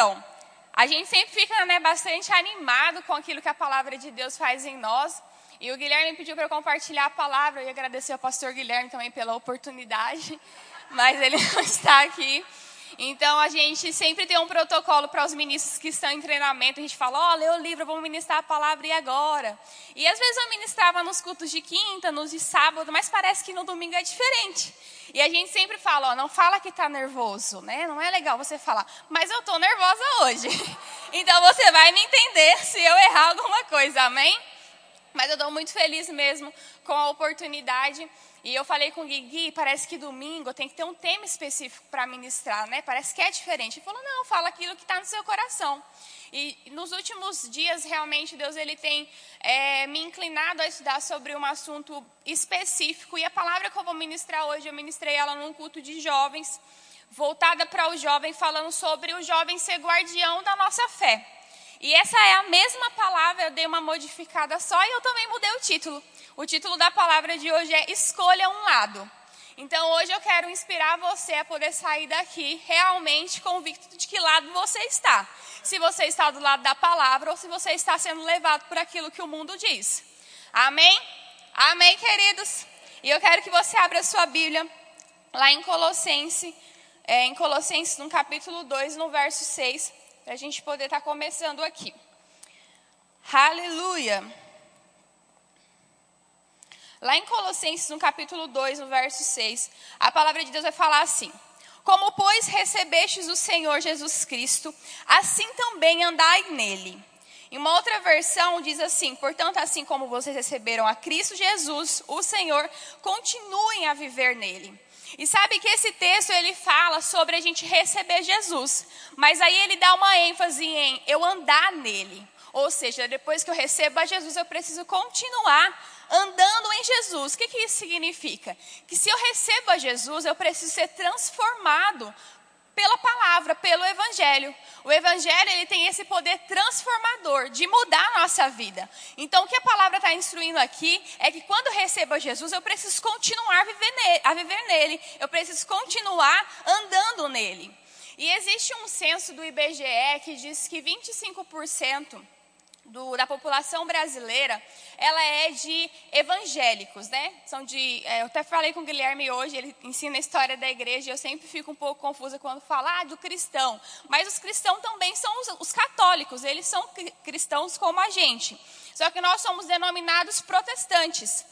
Então, a gente sempre fica né, bastante animado com aquilo que a palavra de Deus faz em nós. E o Guilherme pediu para eu compartilhar a palavra. Ia agradecer ao pastor Guilherme também pela oportunidade, mas ele não está aqui. Então a gente sempre tem um protocolo para os ministros que estão em treinamento. A gente fala: Ó, oh, lê o livro, vamos ministrar a palavra e agora? E às vezes eu ministrava nos cultos de quinta, nos de sábado, mas parece que no domingo é diferente. E a gente sempre fala: Ó, não fala que está nervoso, né? Não é legal você falar, mas eu estou nervosa hoje. então você vai me entender se eu errar alguma coisa, amém? Mas eu estou muito feliz mesmo com a oportunidade. E eu falei com o Gui, parece que domingo tem que ter um tema específico para ministrar, né? Parece que é diferente. Ele falou, não, fala aquilo que está no seu coração. E nos últimos dias, realmente, Deus ele tem é, me inclinado a estudar sobre um assunto específico. E a palavra que eu vou ministrar hoje, eu ministrei ela num culto de jovens, voltada para o jovem, falando sobre o jovem ser guardião da nossa fé. E essa é a mesma palavra, eu dei uma modificada só e eu também mudei o título. O título da palavra de hoje é Escolha um lado. Então hoje eu quero inspirar você a poder sair daqui realmente convicto de que lado você está. Se você está do lado da palavra ou se você está sendo levado por aquilo que o mundo diz. Amém? Amém, queridos? E eu quero que você abra sua Bíblia lá em Colossenses, é, em Colossenses, no capítulo 2, no verso 6 para a gente poder estar tá começando aqui. Aleluia! Lá em Colossenses, no capítulo 2, no verso 6, a palavra de Deus vai falar assim: Como, pois, recebestes o Senhor Jesus Cristo, assim também andai nele. Em uma outra versão diz assim: Portanto, assim como vocês receberam a Cristo Jesus, o Senhor, continuem a viver nele. E sabe que esse texto ele fala sobre a gente receber Jesus, mas aí ele dá uma ênfase em eu andar nele. Ou seja, depois que eu recebo a Jesus, eu preciso continuar andando em Jesus. O que, que isso significa? Que se eu recebo a Jesus, eu preciso ser transformado pela palavra, pelo evangelho. O evangelho ele tem esse poder transformador de mudar a nossa vida. Então, o que a palavra está instruindo aqui é que quando recebo Jesus, eu preciso continuar a viver, nele, a viver nele. Eu preciso continuar andando nele. E existe um censo do IBGE que diz que 25% do, da população brasileira, ela é de evangélicos, né? São de, é, eu até falei com o Guilherme hoje, ele ensina a história da igreja, e eu sempre fico um pouco confusa quando fala ah, do cristão. Mas os cristãos também são os, os católicos, eles são cristãos como a gente. Só que nós somos denominados protestantes.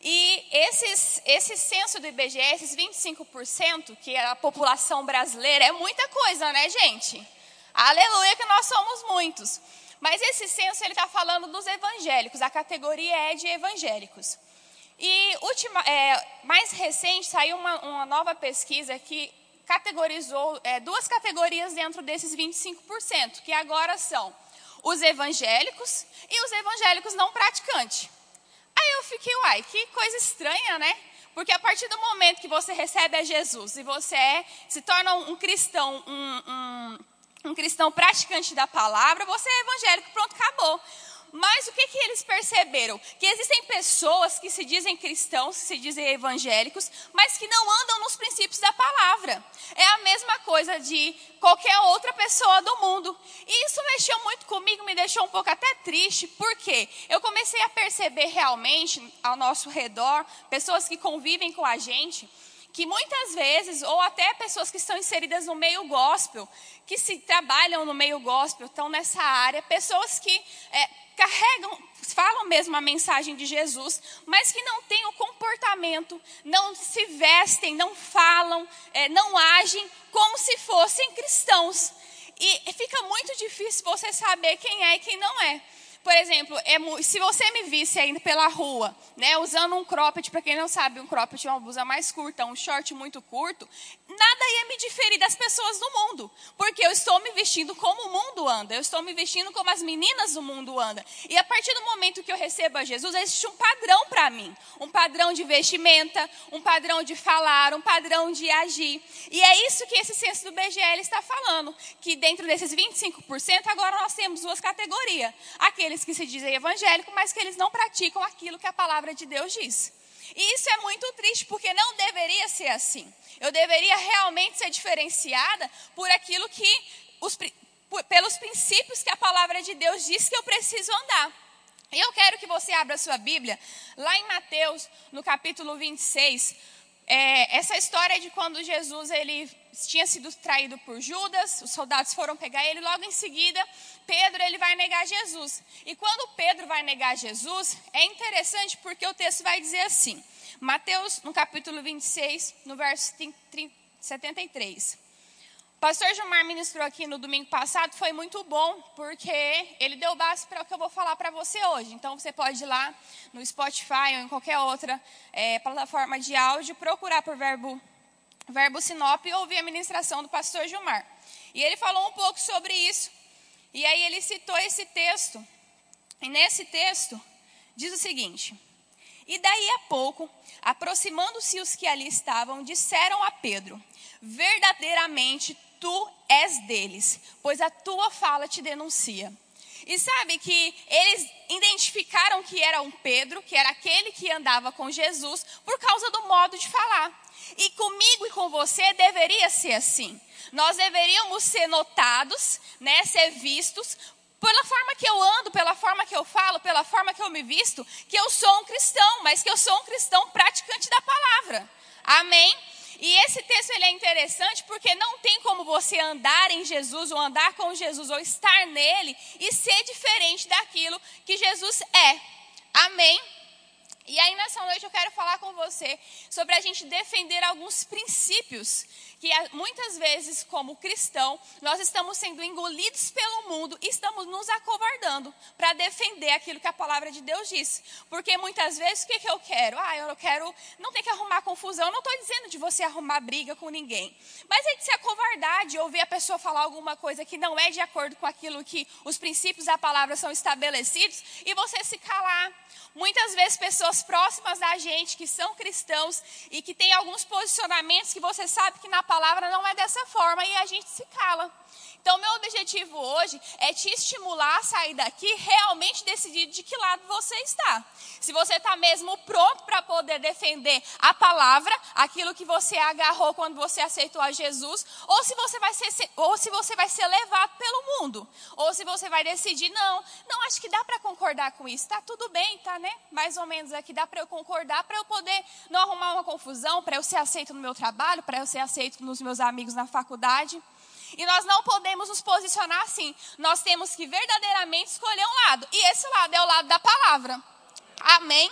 E esses, esse censo do IBGE, esses 25%, que é a população brasileira, é muita coisa, né, gente? Aleluia que nós somos muitos. Mas esse censo ele está falando dos evangélicos, a categoria é de evangélicos. E última, é, mais recente saiu uma, uma, nova pesquisa que categorizou é, duas categorias dentro desses 25%, que agora são os evangélicos e os evangélicos não praticantes. Aí eu fiquei, uai, que coisa estranha, né? Porque a partir do momento que você recebe a Jesus e você é, se torna um cristão, um, um um cristão praticante da palavra, você é evangélico, pronto, acabou. Mas o que, que eles perceberam? Que existem pessoas que se dizem cristãos, que se dizem evangélicos, mas que não andam nos princípios da palavra. É a mesma coisa de qualquer outra pessoa do mundo. E isso mexeu muito comigo, me deixou um pouco até triste, porque eu comecei a perceber realmente ao nosso redor, pessoas que convivem com a gente, que muitas vezes, ou até pessoas que estão inseridas no meio gospel, que se trabalham no meio gospel, estão nessa área, pessoas que é, carregam, falam mesmo a mensagem de Jesus, mas que não têm o comportamento, não se vestem, não falam, é, não agem como se fossem cristãos. E fica muito difícil você saber quem é e quem não é. Por exemplo, é, se você me visse ainda pela rua, né, usando um cropped, para quem não sabe, um cropped é uma blusa mais curta, um short muito curto, nada ia me diferir das pessoas do mundo, porque eu estou me vestindo como o mundo anda, eu estou me vestindo como as meninas do mundo andam. E a partir do momento que eu recebo a Jesus, existe um padrão para mim, um padrão de vestimenta, um padrão de falar, um padrão de agir. E é isso que esse censo do BGL está falando, que dentro desses 25%, agora nós temos duas categorias. Aqueles aqueles que se dizem evangélicos, mas que eles não praticam aquilo que a palavra de Deus diz. E isso é muito triste, porque não deveria ser assim. Eu deveria realmente ser diferenciada por aquilo que os, por, pelos princípios que a palavra de Deus diz que eu preciso andar. E eu quero que você abra sua Bíblia lá em Mateus, no capítulo 26. É, essa história de quando Jesus ele tinha sido traído por Judas, os soldados foram pegar ele, logo em seguida, Pedro ele vai negar Jesus. E quando Pedro vai negar Jesus, é interessante porque o texto vai dizer assim, Mateus, no capítulo 26, no verso 73. O pastor Gilmar ministrou aqui no domingo passado, foi muito bom, porque ele deu base para o que eu vou falar para você hoje. Então, você pode ir lá no Spotify ou em qualquer outra é, plataforma de áudio, procurar por verbo, verbo Sinop e ouvir a ministração do pastor Gilmar. E ele falou um pouco sobre isso. E aí ele citou esse texto. E nesse texto, diz o seguinte: E daí a pouco, aproximando-se os que ali estavam, disseram a Pedro: Verdadeiramente tu és deles, pois a tua fala te denuncia. E sabe que eles identificaram que era um Pedro, que era aquele que andava com Jesus, por causa do modo de falar. E comigo e com você deveria ser assim. Nós deveríamos ser notados, né, ser vistos pela forma que eu ando, pela forma que eu falo, pela forma que eu me visto, que eu sou um cristão, mas que eu sou um cristão praticante da palavra. Amém? E esse texto ele é interessante porque não tem como você andar em Jesus ou andar com Jesus ou estar nele e ser diferente daquilo que Jesus é. Amém? E aí nessa noite eu quero falar com você sobre a gente defender alguns princípios que muitas vezes, como cristão, nós estamos sendo engolidos pelo mundo e estamos nos acovardando para defender aquilo que a palavra de Deus diz. Porque muitas vezes, o que, que eu quero? Ah, eu quero não ter que arrumar confusão. Eu não estou dizendo de você arrumar briga com ninguém. Mas é de se acovardar, de ouvir a pessoa falar alguma coisa que não é de acordo com aquilo que os princípios da palavra são estabelecidos e você se calar. Muitas vezes, pessoas próximas da gente que são cristãos e que têm alguns posicionamentos que você sabe que na palavra não é dessa forma e a gente se cala. Então, meu objetivo hoje é te estimular a sair daqui realmente decidido de que lado você está. Se você está mesmo pronto para poder defender a palavra, aquilo que você agarrou quando você aceitou a Jesus, ou se você vai ser, ou se você vai ser levado pelo mundo, ou se você vai decidir não, não acho que dá para concordar com isso. Tá tudo bem, tá, né? Mais ou menos aqui dá para eu concordar, para eu poder não arrumar uma confusão, para eu ser aceito no meu trabalho, para eu ser aceito nos meus amigos na faculdade. E nós não podemos nos posicionar assim. Nós temos que verdadeiramente escolher um lado. E esse lado é o lado da palavra. Amém?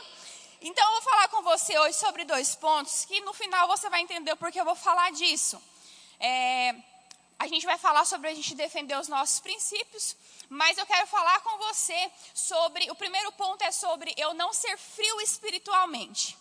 Então eu vou falar com você hoje sobre dois pontos que no final você vai entender o porquê eu vou falar disso. É, a gente vai falar sobre a gente defender os nossos princípios, mas eu quero falar com você sobre. O primeiro ponto é sobre eu não ser frio espiritualmente.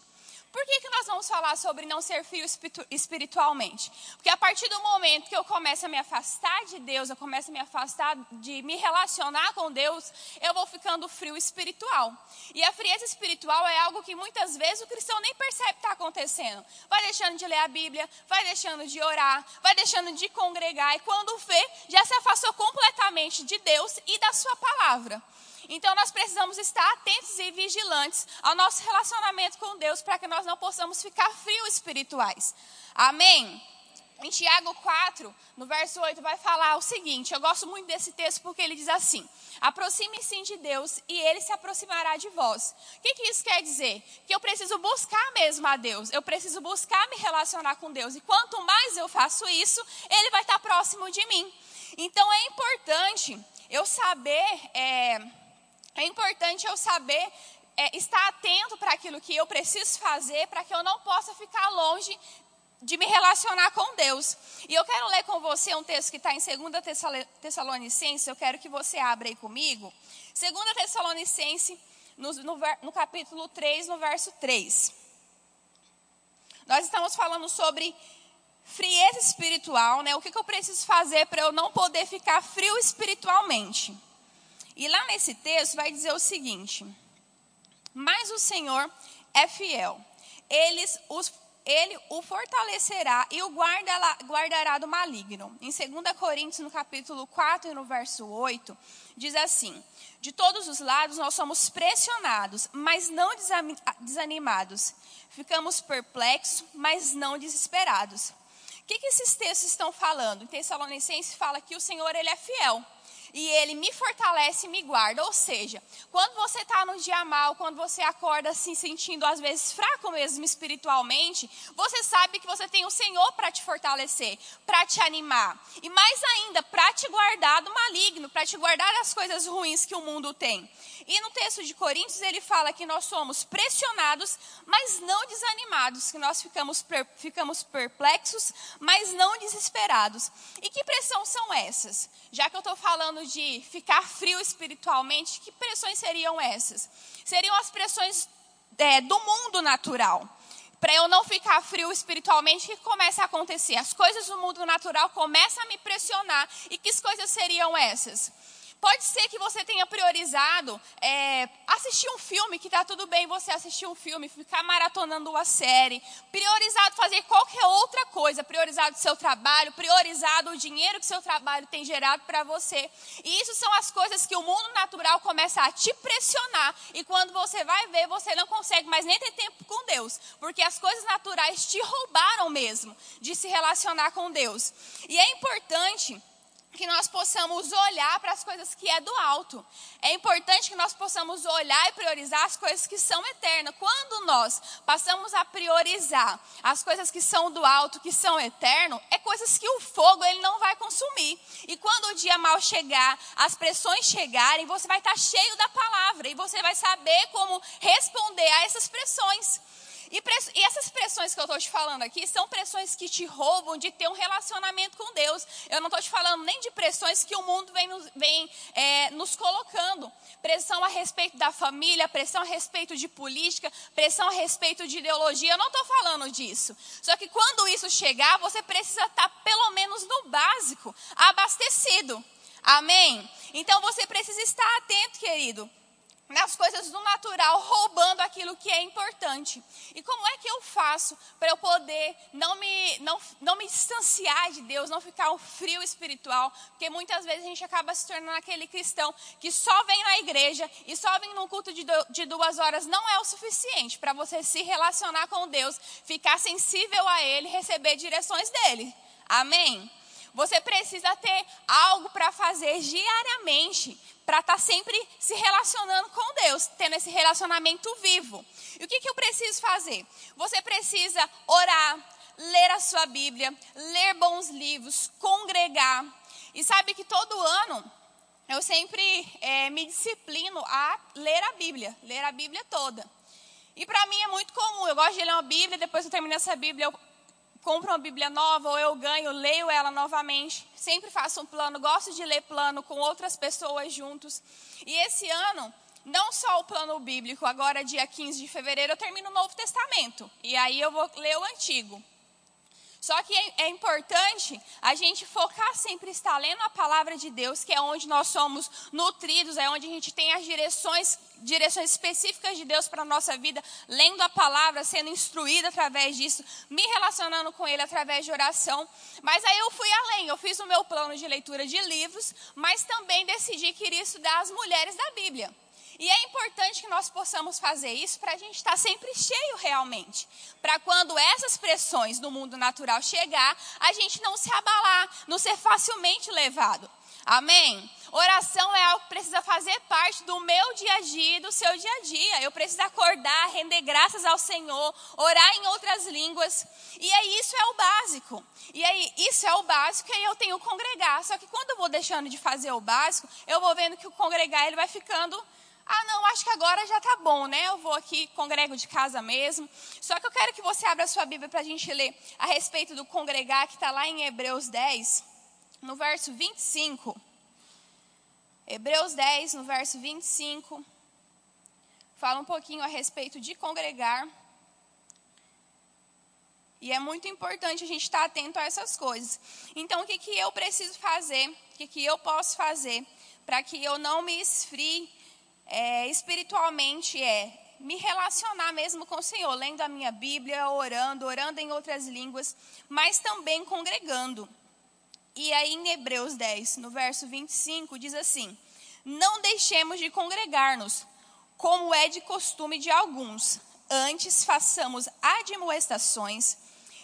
Por que, que nós vamos falar sobre não ser frio espiritualmente? Porque a partir do momento que eu começo a me afastar de Deus, eu começo a me afastar de me relacionar com Deus, eu vou ficando frio espiritual. E a frieza espiritual é algo que muitas vezes o cristão nem percebe que está acontecendo. Vai deixando de ler a Bíblia, vai deixando de orar, vai deixando de congregar, e quando vê, já se afastou completamente de Deus e da Sua palavra. Então nós precisamos estar atentos e vigilantes ao nosso relacionamento com Deus para que nós não possamos ficar frios espirituais. Amém? Em Tiago 4, no verso 8, vai falar o seguinte: eu gosto muito desse texto porque ele diz assim: aproxime-se de Deus e ele se aproximará de vós. O que, que isso quer dizer? Que eu preciso buscar mesmo a Deus, eu preciso buscar me relacionar com Deus, e quanto mais eu faço isso, ele vai estar próximo de mim. Então é importante eu saber. É, é importante eu saber é, estar atento para aquilo que eu preciso fazer, para que eu não possa ficar longe de me relacionar com Deus. E eu quero ler com você um texto que está em 2 Tessalonicenses, eu quero que você abra aí comigo. 2 Tessalonicenses, no, no, no capítulo 3, no verso 3. Nós estamos falando sobre frieza espiritual, né? O que, que eu preciso fazer para eu não poder ficar frio espiritualmente? E lá nesse texto vai dizer o seguinte: Mas o Senhor é fiel. Eles os, ele o fortalecerá e o guardará, guardará do maligno. Em 2 Coríntios, no capítulo 4 e no verso 8, diz assim: De todos os lados nós somos pressionados, mas não desanimados. Ficamos perplexos, mas não desesperados O que, que esses textos estão falando? Em Tessalonicenses fala que o Senhor ele é fiel e ele me fortalece e me guarda. Ou seja, quando você está no dia mal, quando você acorda se sentindo às vezes fraco mesmo espiritualmente, você sabe que você tem o Senhor para te fortalecer, para te animar. E mais ainda, para te guardar do maligno, para te guardar das coisas ruins que o mundo tem. E no texto de Coríntios ele fala que nós somos pressionados, mas não desanimados, que nós ficamos, ficamos perplexos, mas não desesperados. E que pressão são essas? Já que eu estou falando de ficar frio espiritualmente, que pressões seriam essas? Seriam as pressões é, do mundo natural. Para eu não ficar frio espiritualmente, o que começa a acontecer? As coisas do mundo natural começam a me pressionar. E que coisas seriam essas? Pode ser que você tenha priorizado é, assistir um filme, que está tudo bem você assistir um filme, ficar maratonando uma série, priorizado fazer qualquer outra coisa, priorizado o seu trabalho, priorizado o dinheiro que seu trabalho tem gerado para você. E isso são as coisas que o mundo natural começa a te pressionar. E quando você vai ver, você não consegue mais nem ter tempo com Deus, porque as coisas naturais te roubaram mesmo de se relacionar com Deus. E é importante que nós possamos olhar para as coisas que é do alto. É importante que nós possamos olhar e priorizar as coisas que são eternas. Quando nós passamos a priorizar as coisas que são do alto, que são eterno, é coisas que o fogo ele não vai consumir. E quando o dia mal chegar, as pressões chegarem, você vai estar cheio da palavra e você vai saber como responder a essas pressões. E, e, essas pressões que eu estou te falando aqui são pressões que te roubam de ter um relacionamento com Deus. Eu não estou te falando nem de pressões que o mundo vem, nos, vem é, nos colocando. Pressão a respeito da família, pressão a respeito de política, pressão a respeito de ideologia. Eu não estou falando disso. Só que quando isso chegar, você precisa estar tá pelo menos no básico, abastecido. Amém? Então você precisa estar atento, querido nas coisas do natural, roubando aquilo que é importante. E como é que eu faço para eu poder não me, não, não me distanciar de Deus, não ficar um frio espiritual? Porque muitas vezes a gente acaba se tornando aquele cristão que só vem na igreja e só vem num culto de, do, de duas horas não é o suficiente para você se relacionar com Deus, ficar sensível a Ele, receber direções dele. Amém? Você precisa ter algo para fazer diariamente, para estar tá sempre se relacionando com Deus, tendo esse relacionamento vivo. E o que, que eu preciso fazer? Você precisa orar, ler a sua Bíblia, ler bons livros, congregar. E sabe que todo ano eu sempre é, me disciplino a ler a Bíblia, ler a Bíblia toda. E para mim é muito comum, eu gosto de ler uma Bíblia, depois eu termino essa Bíblia, eu compro uma Bíblia nova ou eu ganho, leio ela novamente. Sempre faço um plano, gosto de ler plano com outras pessoas juntos. E esse ano, não só o plano bíblico, agora dia 15 de fevereiro eu termino o Novo Testamento. E aí eu vou ler o Antigo. Só que é, é importante a gente focar sempre estar lendo a palavra de Deus, que é onde nós somos nutridos, é onde a gente tem as direções, direções específicas de Deus para a nossa vida, lendo a palavra, sendo instruído através disso, me relacionando com Ele através de oração. Mas aí eu fui além, eu fiz o meu plano de leitura de livros, mas também decidi que iria estudar as mulheres da Bíblia. E é importante que nós possamos fazer isso para a gente estar sempre cheio realmente. Para quando essas pressões do mundo natural chegar, a gente não se abalar, não ser facilmente levado. Amém? Oração é algo que precisa fazer parte do meu dia a dia e do seu dia a dia. Eu preciso acordar, render graças ao Senhor, orar em outras línguas. E aí isso é o básico. E aí isso é o básico e aí eu tenho que congregar. Só que quando eu vou deixando de fazer o básico, eu vou vendo que o congregar ele vai ficando ah, não, acho que agora já está bom, né? Eu vou aqui, congrego de casa mesmo. Só que eu quero que você abra a sua Bíblia para a gente ler a respeito do congregar, que está lá em Hebreus 10, no verso 25. Hebreus 10, no verso 25. Fala um pouquinho a respeito de congregar. E é muito importante a gente estar tá atento a essas coisas. Então, o que, que eu preciso fazer? O que, que eu posso fazer para que eu não me esfrie é, espiritualmente é me relacionar mesmo com o Senhor, lendo a minha Bíblia, orando, orando em outras línguas, mas também congregando. E aí em Hebreus 10, no verso 25, diz assim: Não deixemos de congregar-nos, como é de costume de alguns, antes façamos admoestações,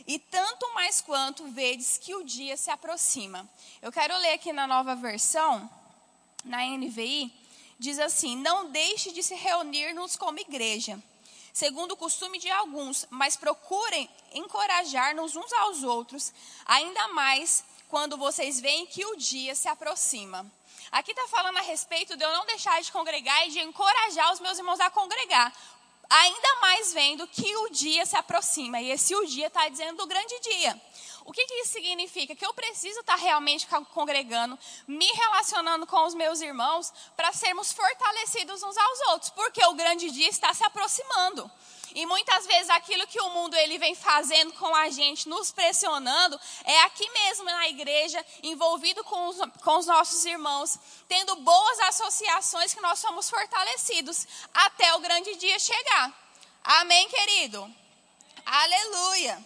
E tanto mais quanto vedes que o dia se aproxima. Eu quero ler aqui na nova versão, na NVI, diz assim: Não deixe de se reunir-nos como igreja, segundo o costume de alguns, mas procurem encorajar-nos uns aos outros, ainda mais quando vocês veem que o dia se aproxima. Aqui está falando a respeito de eu não deixar de congregar e de encorajar os meus irmãos a congregar. Ainda mais vendo que o dia se aproxima. E esse o dia está dizendo o grande dia. O que, que, isso significa? Que eu preciso estar tá realmente congregando, me relacionando com os meus irmãos, para sermos fortalecidos uns aos outros, porque o grande dia está se aproximando. E muitas vezes aquilo que o mundo ele vem fazendo com a gente, nos pressionando, é aqui mesmo na igreja, envolvido com os, com os nossos irmãos, tendo boas associações que nós somos fortalecidos até o grande dia chegar. Amém, querido? Aleluia.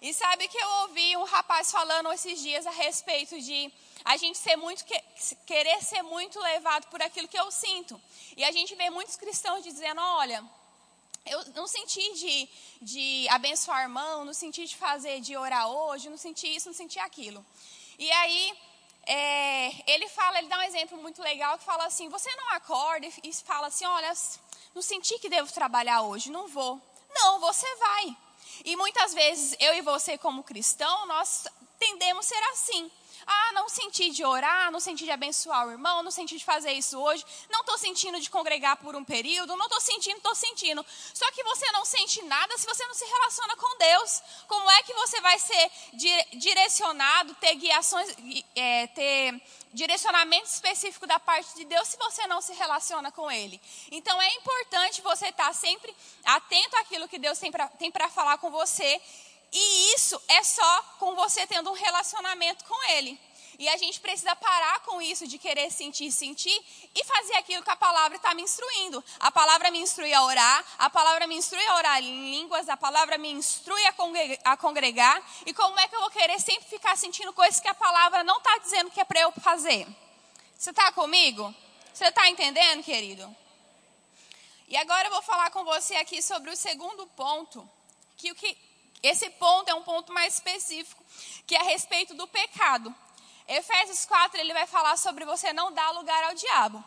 E sabe que eu ouvi um rapaz falando esses dias a respeito de a gente ser muito querer ser muito levado por aquilo que eu sinto. E a gente vê muitos cristãos dizendo, olha, eu não senti de, de abençoar irmão, não senti de fazer, de orar hoje, não senti isso, não senti aquilo. E aí, é, ele fala, ele dá um exemplo muito legal que fala assim: você não acorda e fala assim, olha, não senti que devo trabalhar hoje, não vou. Não, você vai. E muitas vezes eu e você como cristão, nós tendemos a ser assim. Ah, não senti de orar, não senti de abençoar o irmão, não senti de fazer isso hoje, não estou sentindo de congregar por um período, não estou sentindo, estou sentindo. Só que você não sente nada se você não se relaciona com Deus. Como é que você vai ser direcionado, ter guiações, é, ter direcionamento específico da parte de Deus se você não se relaciona com Ele. Então é importante você estar sempre atento àquilo que Deus tem para falar com você e isso é só com você tendo um relacionamento com Ele. E a gente precisa parar com isso de querer sentir, sentir e fazer aquilo que a palavra está me instruindo. A palavra me instrui a orar, a palavra me instrui a orar em línguas, a palavra me instrui a congregar. E como é que eu vou querer sempre ficar sentindo coisas que a palavra não está dizendo que é para eu fazer? Você está comigo? Você está entendendo, querido? E agora eu vou falar com você aqui sobre o segundo ponto, que o que esse ponto é um ponto mais específico, que é a respeito do pecado. Efésios 4, ele vai falar sobre você não dar lugar ao diabo.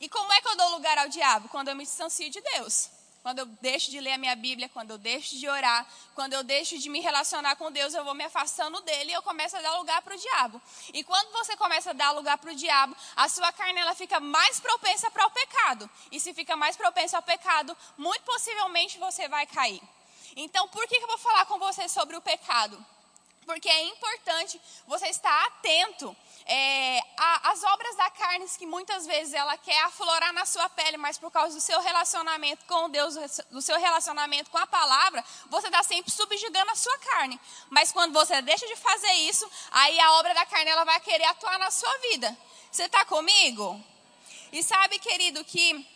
E como é que eu dou lugar ao diabo? Quando eu me distancio de Deus. Quando eu deixo de ler a minha Bíblia, quando eu deixo de orar, quando eu deixo de me relacionar com Deus, eu vou me afastando dele e eu começo a dar lugar para o diabo. E quando você começa a dar lugar para o diabo, a sua carne ela fica mais propensa para o pecado. E se fica mais propensa ao pecado, muito possivelmente você vai cair. Então, por que eu vou falar com você sobre o pecado? Porque é importante você estar atento é, às obras da carne que muitas vezes ela quer aflorar na sua pele, mas por causa do seu relacionamento com Deus, do seu relacionamento com a palavra, você está sempre subjugando a sua carne. Mas quando você deixa de fazer isso, aí a obra da carne ela vai querer atuar na sua vida. Você está comigo? E sabe, querido, que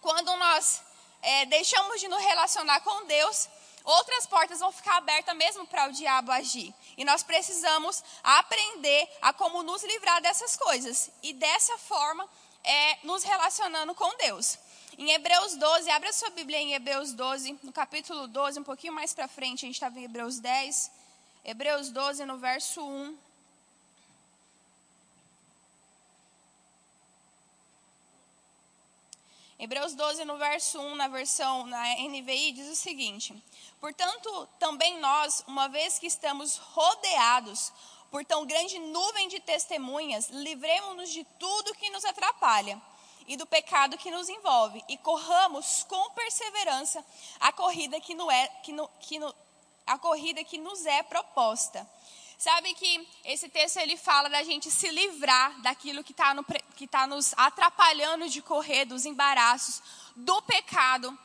quando nós é, deixamos de nos relacionar com Deus, outras portas vão ficar abertas mesmo para o diabo agir. E nós precisamos aprender a como nos livrar dessas coisas. E dessa forma, é, nos relacionando com Deus. Em Hebreus 12, abra sua Bíblia em Hebreus 12, no capítulo 12, um pouquinho mais para frente, a gente estava em Hebreus 10. Hebreus 12, no verso 1. Hebreus 12, no verso 1, na versão na NVI, diz o seguinte: Portanto, também nós, uma vez que estamos rodeados por tão grande nuvem de testemunhas, livremos-nos de tudo que nos atrapalha e do pecado que nos envolve, e corramos com perseverança a corrida que, no é, que, no, que no, a corrida que nos é proposta Sabe que esse texto ele fala da gente se livrar daquilo que está tá nos atrapalhando de correr, dos embaraços, do pecado.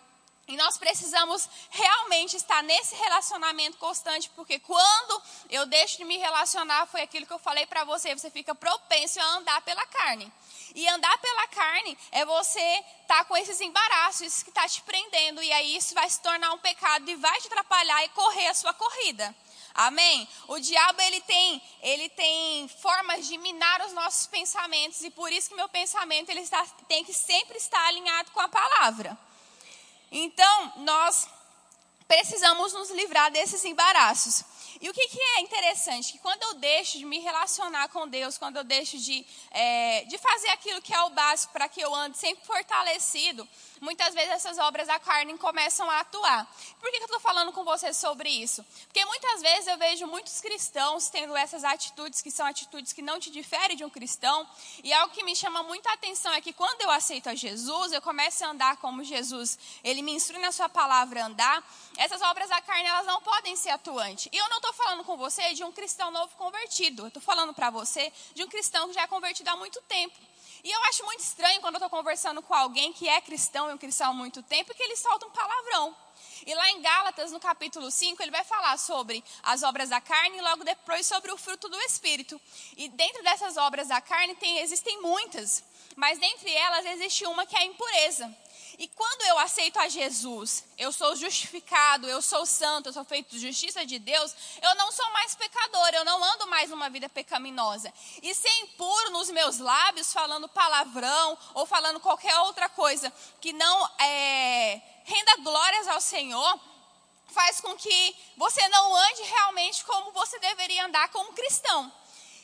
E nós precisamos realmente estar nesse relacionamento constante, porque quando eu deixo de me relacionar, foi aquilo que eu falei para você, você fica propenso a andar pela carne. E andar pela carne é você estar tá com esses embaraços que está te prendendo, e aí isso vai se tornar um pecado e vai te atrapalhar e correr a sua corrida. Amém? O diabo ele tem, ele tem formas de minar os nossos pensamentos e por isso que meu pensamento ele está, tem que sempre estar alinhado com a palavra. Então, nós precisamos nos livrar desses embaraços. E o que, que é interessante? Que quando eu deixo de me relacionar com Deus, quando eu deixo de, é, de fazer aquilo que é o básico para que eu ande sempre fortalecido, muitas vezes essas obras da carne começam a atuar. Por que, que eu estou falando com você sobre isso? Porque muitas vezes eu vejo muitos cristãos tendo essas atitudes que são atitudes que não te diferem de um cristão. E algo que me chama muita atenção é que quando eu aceito a Jesus, eu começo a andar como Jesus. Ele me instrui na sua palavra a andar. Essas obras da carne, elas não podem ser atuantes. E eu não estou falando com você de um cristão novo convertido. Eu estou falando para você de um cristão que já é convertido há muito tempo. E eu acho muito estranho quando eu estou conversando com alguém que é cristão e um cristão há muito tempo, que ele solta um palavrão. E lá em Gálatas, no capítulo 5, ele vai falar sobre as obras da carne e logo depois sobre o fruto do Espírito. E dentro dessas obras da carne tem, existem muitas, mas dentre elas existe uma que é a impureza. E quando eu aceito a Jesus, eu sou justificado, eu sou santo, eu sou feito justiça de Deus, eu não sou mais pecador, eu não ando mais uma vida pecaminosa. E ser impuro nos meus lábios, falando palavrão ou falando qualquer outra coisa que não é, renda glórias ao Senhor, faz com que você não ande realmente como você deveria andar como cristão.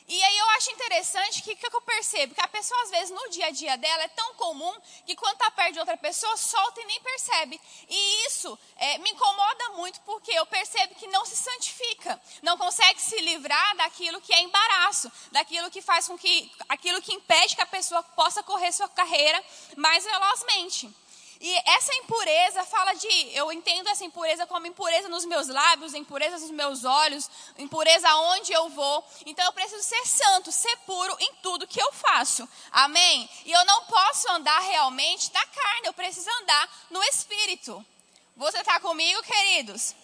E aí eu acho interessante que que eu percebo? Que a pessoa, às vezes, no dia a dia dela, é tão comum que quando está perto de outra pessoa, solta e nem percebe. E isso é, me incomoda muito porque eu percebo que não se santifica, não consegue se livrar daquilo que é embaraço, daquilo que faz com que, aquilo que impede que a pessoa possa correr sua carreira mais velozmente. E essa impureza fala de, eu entendo essa impureza como impureza nos meus lábios, impureza nos meus olhos, impureza aonde eu vou. Então eu preciso ser santo, ser puro em tudo que eu faço. Amém? E eu não posso andar realmente na carne, eu preciso andar no espírito. Você está comigo, queridos?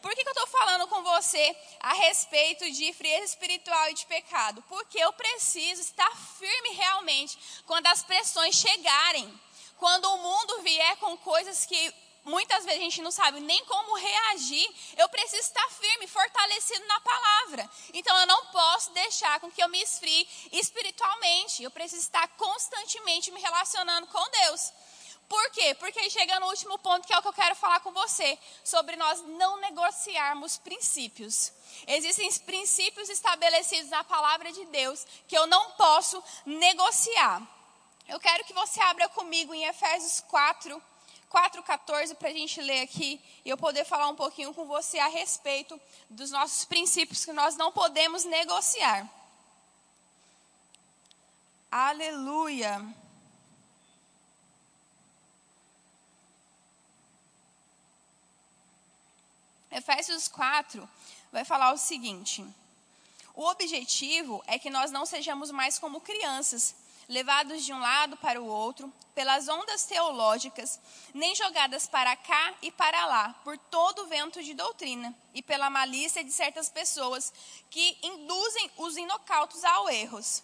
Por que, que eu estou falando com você a respeito de frieza espiritual e de pecado? Porque eu preciso estar firme realmente quando as pressões chegarem. Quando o mundo vier com coisas que muitas vezes a gente não sabe nem como reagir, eu preciso estar firme, fortalecido na palavra. Então eu não posso deixar com que eu me esfrie espiritualmente. Eu preciso estar constantemente me relacionando com Deus. Por quê? Porque chega no último ponto, que é o que eu quero falar com você, sobre nós não negociarmos princípios. Existem princípios estabelecidos na palavra de Deus que eu não posso negociar. Eu quero que você abra comigo em Efésios 4, 4,14 para a gente ler aqui e eu poder falar um pouquinho com você a respeito dos nossos princípios que nós não podemos negociar. Aleluia. Efésios 4 vai falar o seguinte: O objetivo é que nós não sejamos mais como crianças levados de um lado para o outro pelas ondas teológicas, nem jogadas para cá e para lá por todo o vento de doutrina e pela malícia de certas pessoas que induzem os inocautos ao erros.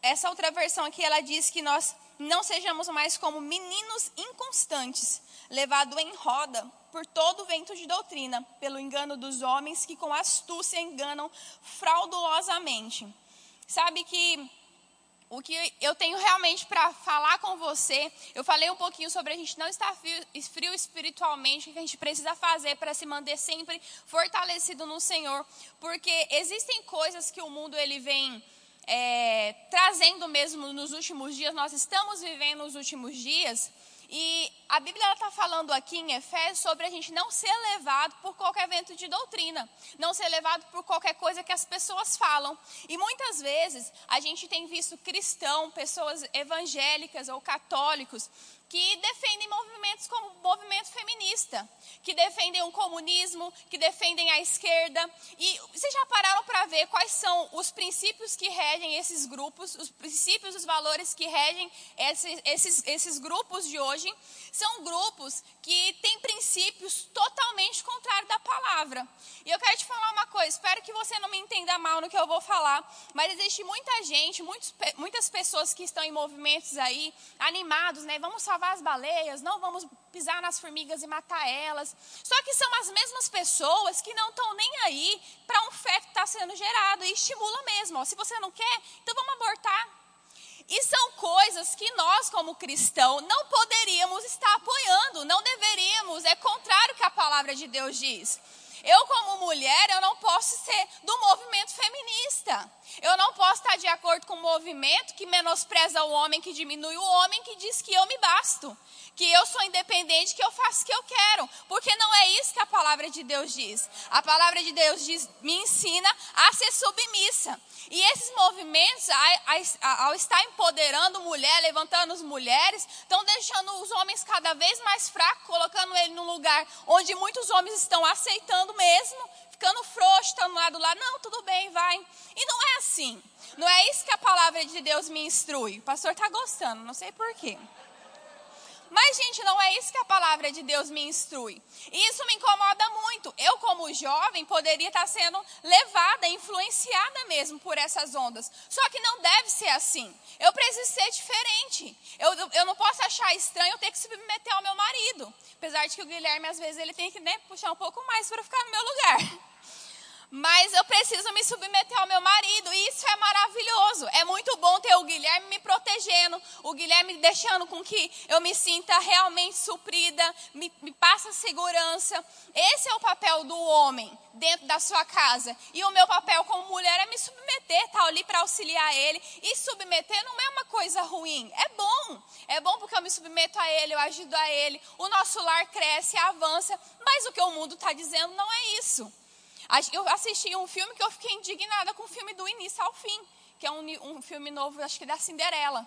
Essa outra versão aqui ela diz que nós não sejamos mais como meninos inconstantes, levados em roda por todo o vento de doutrina, pelo engano dos homens que com astúcia enganam fraudulosamente. Sabe que o que eu tenho realmente para falar com você, eu falei um pouquinho sobre a gente não estar frio, espiritualmente, o que a gente precisa fazer para se manter sempre fortalecido no Senhor, porque existem coisas que o mundo ele vem é, trazendo mesmo nos últimos dias, nós estamos vivendo nos últimos dias, e a Bíblia está falando aqui em Efésios sobre a gente não ser levado por qualquer vento de doutrina, não ser levado por qualquer coisa que as pessoas falam. E muitas vezes a gente tem visto cristão, pessoas evangélicas ou católicos, que defendem movimentos como o movimento feminista, que defendem o comunismo, que defendem a esquerda. E vocês já pararam para ver quais são os princípios que regem esses grupos, os princípios, os valores que regem esses, esses, esses grupos de hoje? São grupos que têm princípios totalmente contrários da palavra. E eu quero te falar uma coisa, espero que você não me entenda mal no que eu vou falar, mas existe muita gente, muitos, muitas pessoas que estão em movimentos aí, animados, né? Vamos salvar salvar as baleias, não vamos pisar nas formigas e matar elas. Só que são as mesmas pessoas que não estão nem aí para um feto que está sendo gerado e estimula mesmo. Ó, se você não quer, então vamos abortar. E são coisas que nós, como cristão, não poderíamos estar apoiando, não deveríamos, é contrário que a palavra de Deus diz. Eu, como mulher, eu não posso ser do movimento feminista. Eu não posso estar de acordo com o movimento que menospreza o homem, que diminui o homem, que diz que eu me basto, que eu sou independente, que eu faço o que eu quero. Porque não é isso que a palavra de Deus diz. A palavra de Deus diz, me ensina a ser submissa. E esses movimentos, ao estar empoderando mulher, levantando as mulheres, estão deixando os homens cada vez mais fracos, colocando ele num lugar onde muitos homens estão aceitando mesmo, ficando frouxo, lá do lado, não, tudo bem, vai. E não é assim. Não é isso que a palavra de Deus me instrui. O pastor está gostando, não sei porquê. Mas, gente, não é isso que a palavra de Deus me instrui. E isso me incomoda muito. Eu, como jovem, poderia estar sendo levada, influenciada mesmo por essas ondas. Só que não deve ser assim. Eu preciso ser diferente. Eu, eu não posso achar estranho eu ter que submeter ao meu marido. Apesar de que o Guilherme, às vezes, ele tem que né, puxar um pouco mais para ficar no meu lugar mas eu preciso me submeter ao meu marido. E isso é maravilhoso. É muito bom ter o Guilherme me protegendo, o Guilherme deixando com que eu me sinta realmente suprida, me, me passa segurança. Esse é o papel do homem dentro da sua casa. E o meu papel como mulher é me submeter, estar tá ali para auxiliar ele. E submeter não é uma coisa ruim, é bom. É bom porque eu me submeto a ele, eu ajudo a ele. O nosso lar cresce, avança. Mas o que o mundo está dizendo não é isso. Eu assisti um filme que eu fiquei indignada com o filme do início ao fim, que é um, um filme novo, acho que da Cinderela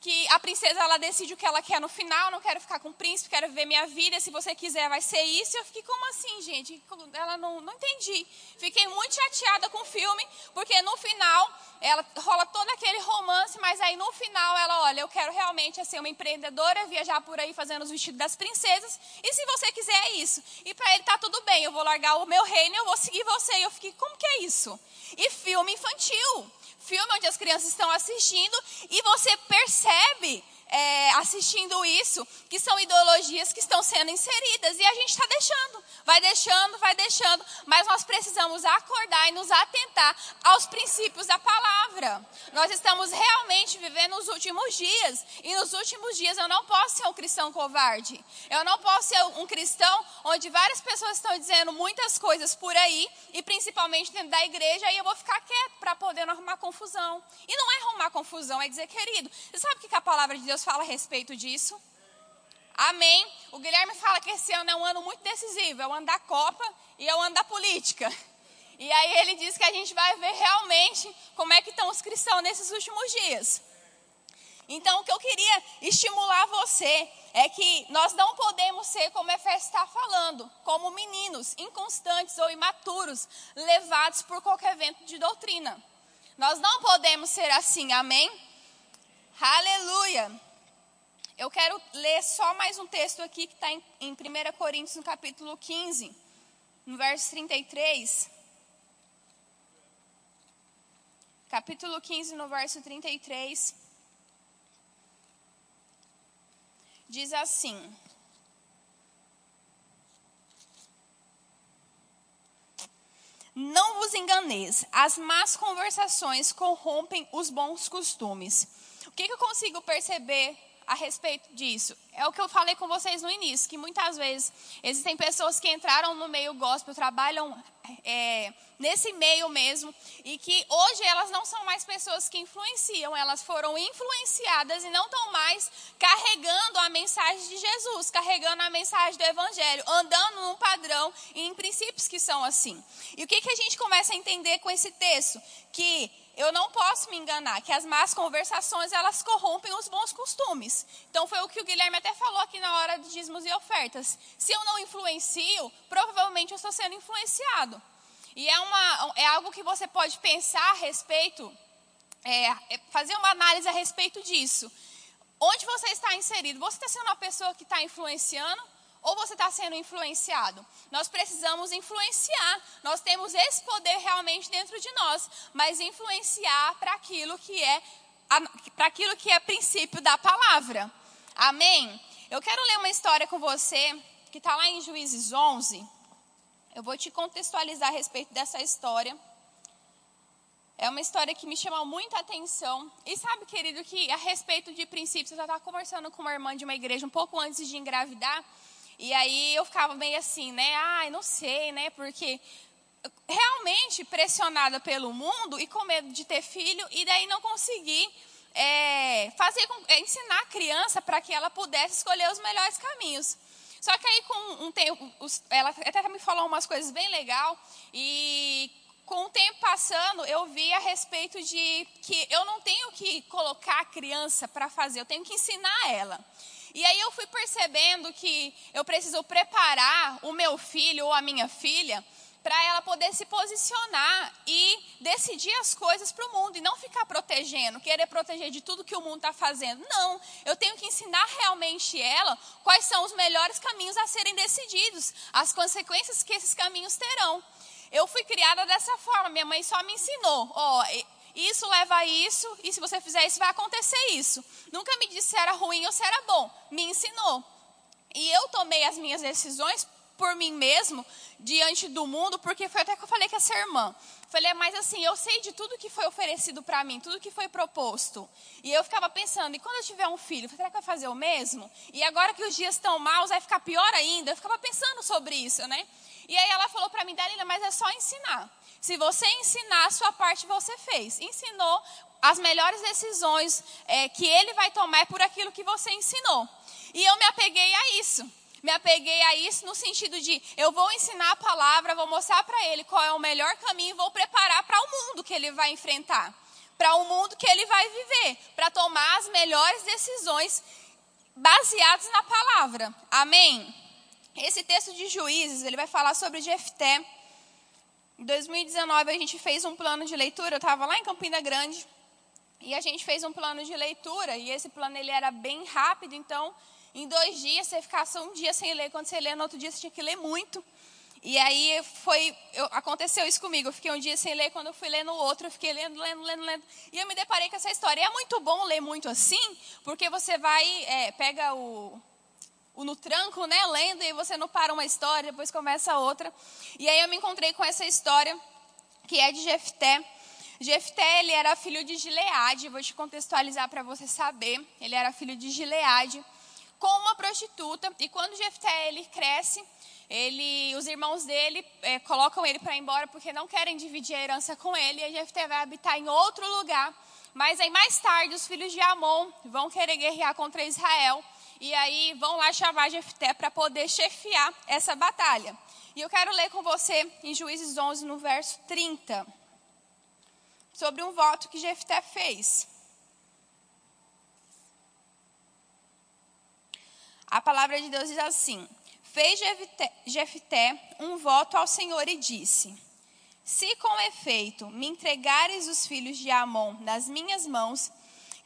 que a princesa ela decide o que ela quer no final, não quero ficar com o príncipe, quero viver minha vida, se você quiser vai ser isso. Eu fiquei, como assim, gente? Ela não, não entendi. Fiquei muito chateada com o filme, porque no final ela rola todo aquele romance, mas aí no final ela, olha, eu quero realmente ser uma empreendedora, viajar por aí fazendo os vestidos das princesas, e se você quiser é isso. E para ele tá tudo bem, eu vou largar o meu reino, eu vou seguir você. E eu fiquei, como que é isso? E filme infantil filme onde as crianças estão assistindo e você percebe é, assistindo isso, que são ideologias que estão sendo inseridas e a gente está deixando, vai deixando, vai deixando, mas nós precisamos acordar e nos atentar aos princípios da palavra. Nós estamos realmente vivendo os últimos dias e nos últimos dias eu não posso ser um cristão covarde, eu não posso ser um cristão onde várias pessoas estão dizendo muitas coisas por aí e principalmente dentro da igreja e eu vou ficar quieto para poder não arrumar confusão. E não é arrumar confusão, é dizer, querido, você sabe o que a palavra de Deus Deus fala a respeito disso. Amém. O Guilherme fala que esse ano é um ano muito decisivo, é o ano da Copa e é o ano da política. E aí ele diz que a gente vai ver realmente como é que estão os cristãos nesses últimos dias. Então, o que eu queria estimular você é que nós não podemos ser, como Efésios está falando, como meninos inconstantes ou imaturos, levados por qualquer vento de doutrina. Nós não podemos ser assim, amém? Aleluia! Eu quero ler só mais um texto aqui que está em, em 1 Coríntios, no capítulo 15, no verso 33. Capítulo 15, no verso 33. Diz assim: Não vos enganeis, as más conversações corrompem os bons costumes. O que, que eu consigo perceber a respeito disso? É o que eu falei com vocês no início, que muitas vezes existem pessoas que entraram no meio gospel, trabalham é, nesse meio mesmo, e que hoje elas não são mais pessoas que influenciam, elas foram influenciadas e não estão mais carregando a mensagem de Jesus, carregando a mensagem do Evangelho, andando num padrão e em princípios que são assim. E o que, que a gente começa a entender com esse texto? Que eu não posso me enganar, que as más conversações elas corrompem os bons costumes. Então foi o que o Guilherme até falou aqui na hora de dízimos e ofertas. Se eu não influencio, provavelmente eu estou sendo influenciado. E é, uma, é algo que você pode pensar a respeito, é, é fazer uma análise a respeito disso. Onde você está inserido? Você está sendo uma pessoa que está influenciando ou você está sendo influenciado? Nós precisamos influenciar. Nós temos esse poder realmente dentro de nós, mas influenciar para aquilo que é para aquilo que é princípio da palavra. Amém? Eu quero ler uma história com você que está lá em Juízes 11. Eu vou te contextualizar a respeito dessa história. É uma história que me chamou muita atenção. E sabe, querido, que a respeito de princípios, eu já estava conversando com uma irmã de uma igreja um pouco antes de engravidar. E aí eu ficava meio assim, né? Ai, não sei, né? Porque realmente pressionada pelo mundo e com medo de ter filho e daí não conseguir é, fazer, é, ensinar a criança para que ela pudesse escolher os melhores caminhos. Só que aí com um tempo, ela até me falou umas coisas bem legal e com o tempo passando, eu vi a respeito de que eu não tenho que colocar a criança para fazer, eu tenho que ensinar ela. E aí eu fui percebendo que eu preciso preparar o meu filho ou a minha filha para ela poder se posicionar e decidir as coisas para o mundo e não ficar protegendo, querer proteger de tudo que o mundo está fazendo. Não, eu tenho que ensinar realmente ela quais são os melhores caminhos a serem decididos, as consequências que esses caminhos terão. Eu fui criada dessa forma, minha mãe só me ensinou, oh, isso leva a isso, e se você fizer isso, vai acontecer isso. Nunca me disse se era ruim ou se era bom, me ensinou. E eu tomei as minhas decisões por mim mesmo, diante do mundo, porque foi até que eu falei com essa irmã. Falei, mas assim, eu sei de tudo que foi oferecido para mim, tudo que foi proposto. E eu ficava pensando, e quando eu tiver um filho, será que vai fazer o mesmo? E agora que os dias estão maus, vai ficar pior ainda? Eu ficava pensando sobre isso, né? E aí ela falou para mim, Dalila, mas é só ensinar. Se você ensinar, a sua parte você fez. Ensinou as melhores decisões é, que ele vai tomar é por aquilo que você ensinou. E eu me apeguei a isso me apeguei a isso no sentido de eu vou ensinar a palavra, vou mostrar para ele qual é o melhor caminho vou preparar para o mundo que ele vai enfrentar, para o mundo que ele vai viver, para tomar as melhores decisões baseadas na palavra. Amém. Esse texto de Juízes, ele vai falar sobre Jefté. Em 2019 a gente fez um plano de leitura, eu estava lá em Campina Grande, e a gente fez um plano de leitura, e esse plano ele era bem rápido, então em dois dias, você ficasse um dia sem ler, quando você lê, no outro dia você tinha que ler muito. E aí foi, eu, aconteceu isso comigo. Eu fiquei um dia sem ler, quando eu fui ler no outro, eu fiquei lendo, lendo, lendo, lendo. E eu me deparei com essa história. E é muito bom ler muito assim, porque você vai, é, pega o, o no tranco, né, lendo, e você não para uma história, depois começa outra. E aí eu me encontrei com essa história, que é de Jefté. Jefté, ele era filho de Gileade, vou te contextualizar para você saber. Ele era filho de Gileade com uma prostituta. E quando Jefté ele cresce, ele, os irmãos dele é, colocam ele para ir embora porque não querem dividir a herança com ele. E Jefté vai habitar em outro lugar. Mas aí mais tarde os filhos de Amon vão querer guerrear contra Israel. E aí vão lá chamar Jefté para poder chefiar essa batalha. E eu quero ler com você em Juízes 11, no verso 30, sobre um voto que Jefté fez. A palavra de Deus diz assim: Fez Jefté um voto ao Senhor e disse: Se com efeito me entregares os filhos de Amon nas minhas mãos,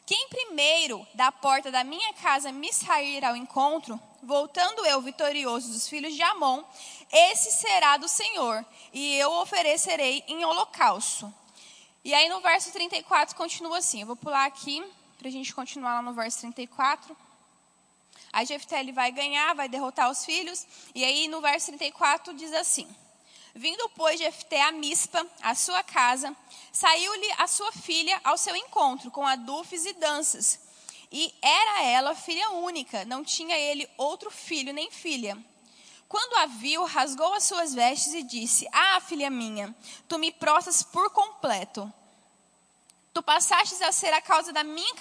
quem primeiro da porta da minha casa me sair ao encontro, voltando eu vitorioso dos filhos de Amon, esse será do Senhor, e eu oferecerei em holocausto. E aí no verso 34 continua assim. Eu vou pular aqui para a gente continuar lá no verso 34. Aí Jefté ele vai ganhar, vai derrotar os filhos. E aí no verso 34 diz assim: Vindo, pois, Jefté a Mispa, a sua casa, saiu-lhe a sua filha ao seu encontro, com adufes e danças. E era ela filha única, não tinha ele outro filho nem filha. Quando a viu, rasgou as suas vestes e disse: Ah, filha minha, tu me prostas por completo. Tu passastes a ser a causa da minha,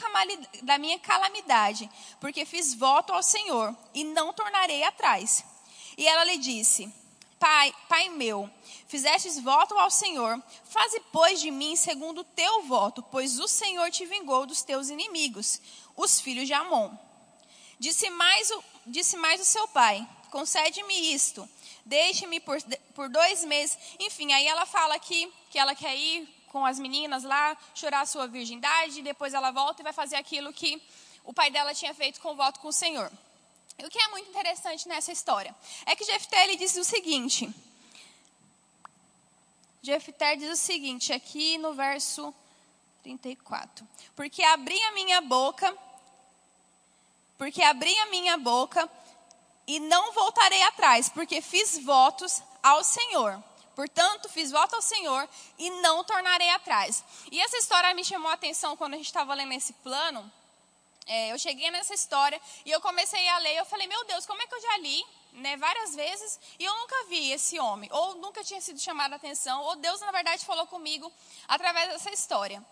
da minha calamidade, porque fiz voto ao Senhor e não tornarei atrás. E ela lhe disse: Pai, pai meu, fizestes voto ao Senhor, faze, pois, de mim segundo o teu voto, pois o Senhor te vingou dos teus inimigos, os filhos de Amon. Disse mais o, disse mais o seu pai: Concede-me isto, deixe-me por, por dois meses. Enfim, aí ela fala aqui que ela quer ir com as meninas lá, chorar a sua virgindade, depois ela volta e vai fazer aquilo que o pai dela tinha feito com o voto com o Senhor. E o que é muito interessante nessa história é que Jefté ele diz o seguinte. Jefté diz o seguinte aqui no verso 34. Porque abri a minha boca, porque abri a minha boca e não voltarei atrás, porque fiz votos ao Senhor. Portanto, fiz voto ao Senhor e não tornarei atrás. E essa história me chamou a atenção quando a gente estava lendo esse plano. É, eu cheguei nessa história e eu comecei a ler. Eu falei, meu Deus, como é que eu já li né, várias vezes e eu nunca vi esse homem, ou nunca tinha sido chamado a atenção, ou Deus, na verdade, falou comigo através dessa história.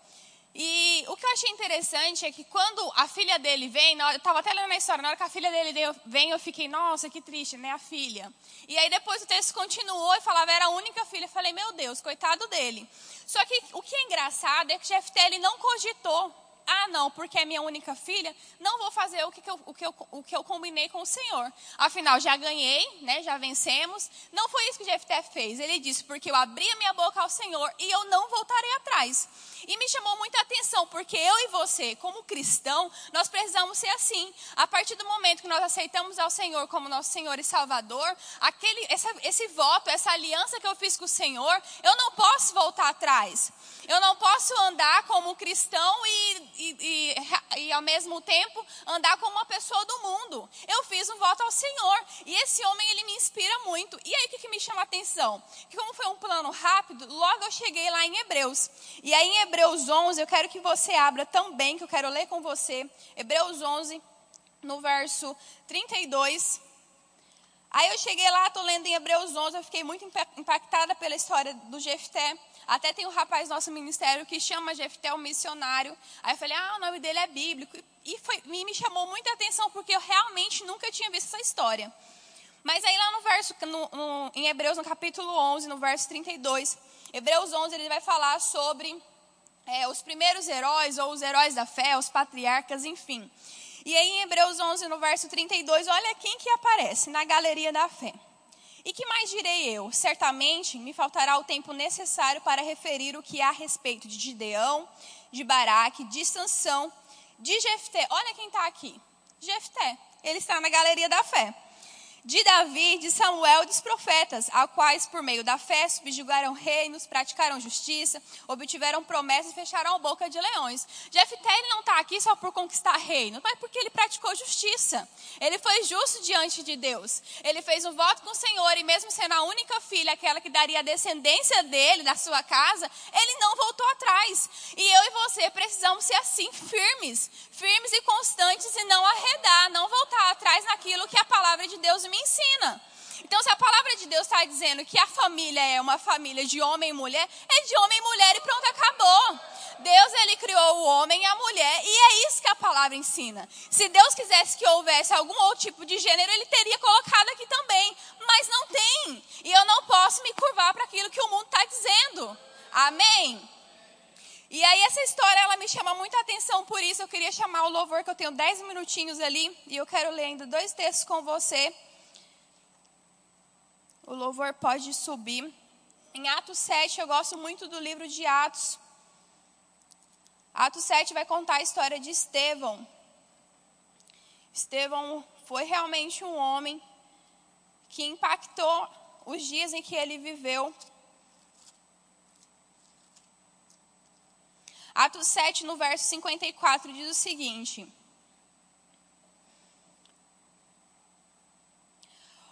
E o que eu achei interessante é que quando a filha dele vem, eu estava até lendo a história, na hora que a filha dele vem, eu fiquei, nossa, que triste, né, a filha. E aí depois o texto continuou e falava, era a única filha. Eu falei, meu Deus, coitado dele. Só que o que é engraçado é que Jefté, ele não cogitou ah, não, porque é minha única filha, não vou fazer o que, eu, o, que eu, o que eu combinei com o Senhor. Afinal, já ganhei, né, já vencemos. Não foi isso que Jefté fez. Ele disse, porque eu abri a minha boca ao Senhor e eu não voltarei atrás. E me chamou muita atenção, porque eu e você, como cristão, nós precisamos ser assim. A partir do momento que nós aceitamos ao Senhor como nosso Senhor e Salvador, aquele, esse, esse voto, essa aliança que eu fiz com o Senhor, eu não posso voltar atrás. Eu não posso andar como cristão e, e, e, e, ao mesmo tempo andar como uma pessoa do mundo. Eu fiz um voto ao Senhor e esse homem ele me inspira muito. E aí o que, que me chama a atenção? Que como foi um plano rápido, logo eu cheguei lá em Hebreus. E aí em Hebreus 11 eu quero que você abra também, que eu quero ler com você. Hebreus 11 no verso 32. Aí eu cheguei lá, estou lendo em Hebreus 11, eu fiquei muito impactada pela história do Jefté. Até tem um rapaz no nosso ministério que chama Jefté o missionário. Aí eu falei, ah, o nome dele é bíblico. E, foi, me chamou muita atenção, porque eu realmente nunca tinha visto essa história. Mas aí lá no verso, no, no, em Hebreus, no capítulo 11, no verso 32, Hebreus 11, ele vai falar sobre é, os primeiros heróis, ou os heróis da fé, os patriarcas, enfim. E aí em Hebreus 11, no verso 32, olha quem que aparece na galeria da fé. E que mais direi eu? Certamente me faltará o tempo necessário para referir o que há a respeito de Gideão, de Baraque, de Sansão, de Jefté. Olha quem está aqui. Jefté. Ele está na galeria da fé de Davi, de Samuel dos profetas, a quais, por meio da fé, subjugaram reinos, praticaram justiça, obtiveram promessas e fecharam a boca de leões. Jefté não está aqui só por conquistar reinos, mas porque ele praticou justiça. Ele foi justo diante de Deus. Ele fez um voto com o Senhor e mesmo sendo a única filha, aquela que daria a descendência dele, da sua casa, ele não voltou atrás. E eu e você precisamos ser assim, firmes, firmes e constantes e não arredar, não voltar atrás naquilo que a palavra de Deus me ensina. Então, se a palavra de Deus está dizendo que a família é uma família de homem e mulher, é de homem e mulher e pronto, acabou. Deus, ele criou o homem e a mulher, e é isso que a palavra ensina. Se Deus quisesse que houvesse algum outro tipo de gênero, ele teria colocado aqui também, mas não tem. E eu não posso me curvar para aquilo que o mundo está dizendo. Amém? E aí essa história ela me chama muita atenção, por isso eu queria chamar o louvor que eu tenho 10 minutinhos ali e eu quero ler ainda dois textos com você. O louvor pode subir. Em Atos 7, eu gosto muito do livro de Atos. Atos 7 vai contar a história de Estevão. Estevão foi realmente um homem que impactou os dias em que ele viveu Atos 7, no verso 54, diz o seguinte: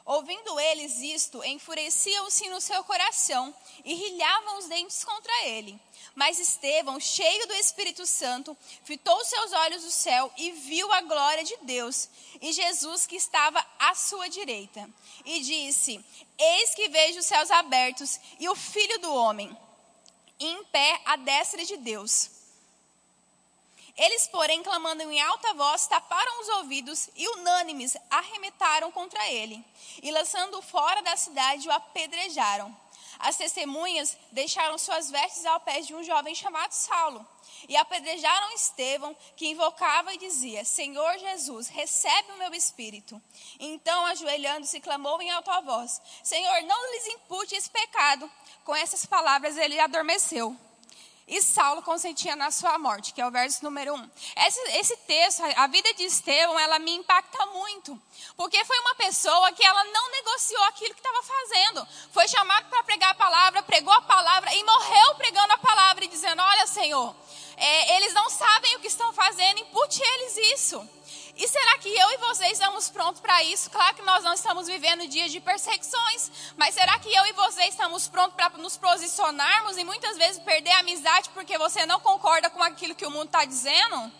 Ouvindo eles isto, enfureciam-se no seu coração e rilhavam os dentes contra ele. Mas Estevão, cheio do Espírito Santo, fitou seus olhos no céu e viu a glória de Deus e Jesus que estava à sua direita. E disse: Eis que vejo os céus abertos e o Filho do Homem em pé à destra de Deus. Eles, porém, clamando em alta voz, taparam os ouvidos e, unânimes, arremetaram contra ele. E, lançando-o fora da cidade, o apedrejaram. As testemunhas deixaram suas vestes ao pé de um jovem chamado Saulo. E apedrejaram Estevão, que invocava e dizia: Senhor Jesus, recebe o meu espírito. Então, ajoelhando-se, clamou em alta voz: Senhor, não lhes impute esse pecado. Com essas palavras, ele adormeceu e Saulo consentia na sua morte, que é o verso número 1. Esse, esse texto, a vida de Estevão, ela me impacta muito, porque foi uma pessoa que ela não negociou aquilo que estava fazendo. Foi chamado para pregar a palavra, pregou a palavra e morreu pregando a palavra e dizendo: Olha, Senhor, é, eles não sabem o que estão fazendo, impute eles isso. E será que eu e você estamos prontos para isso? Claro que nós não estamos vivendo dias de perseguições, mas será que eu e você estamos prontos para nos posicionarmos e muitas vezes perder a amizade porque você não concorda com aquilo que o mundo está dizendo?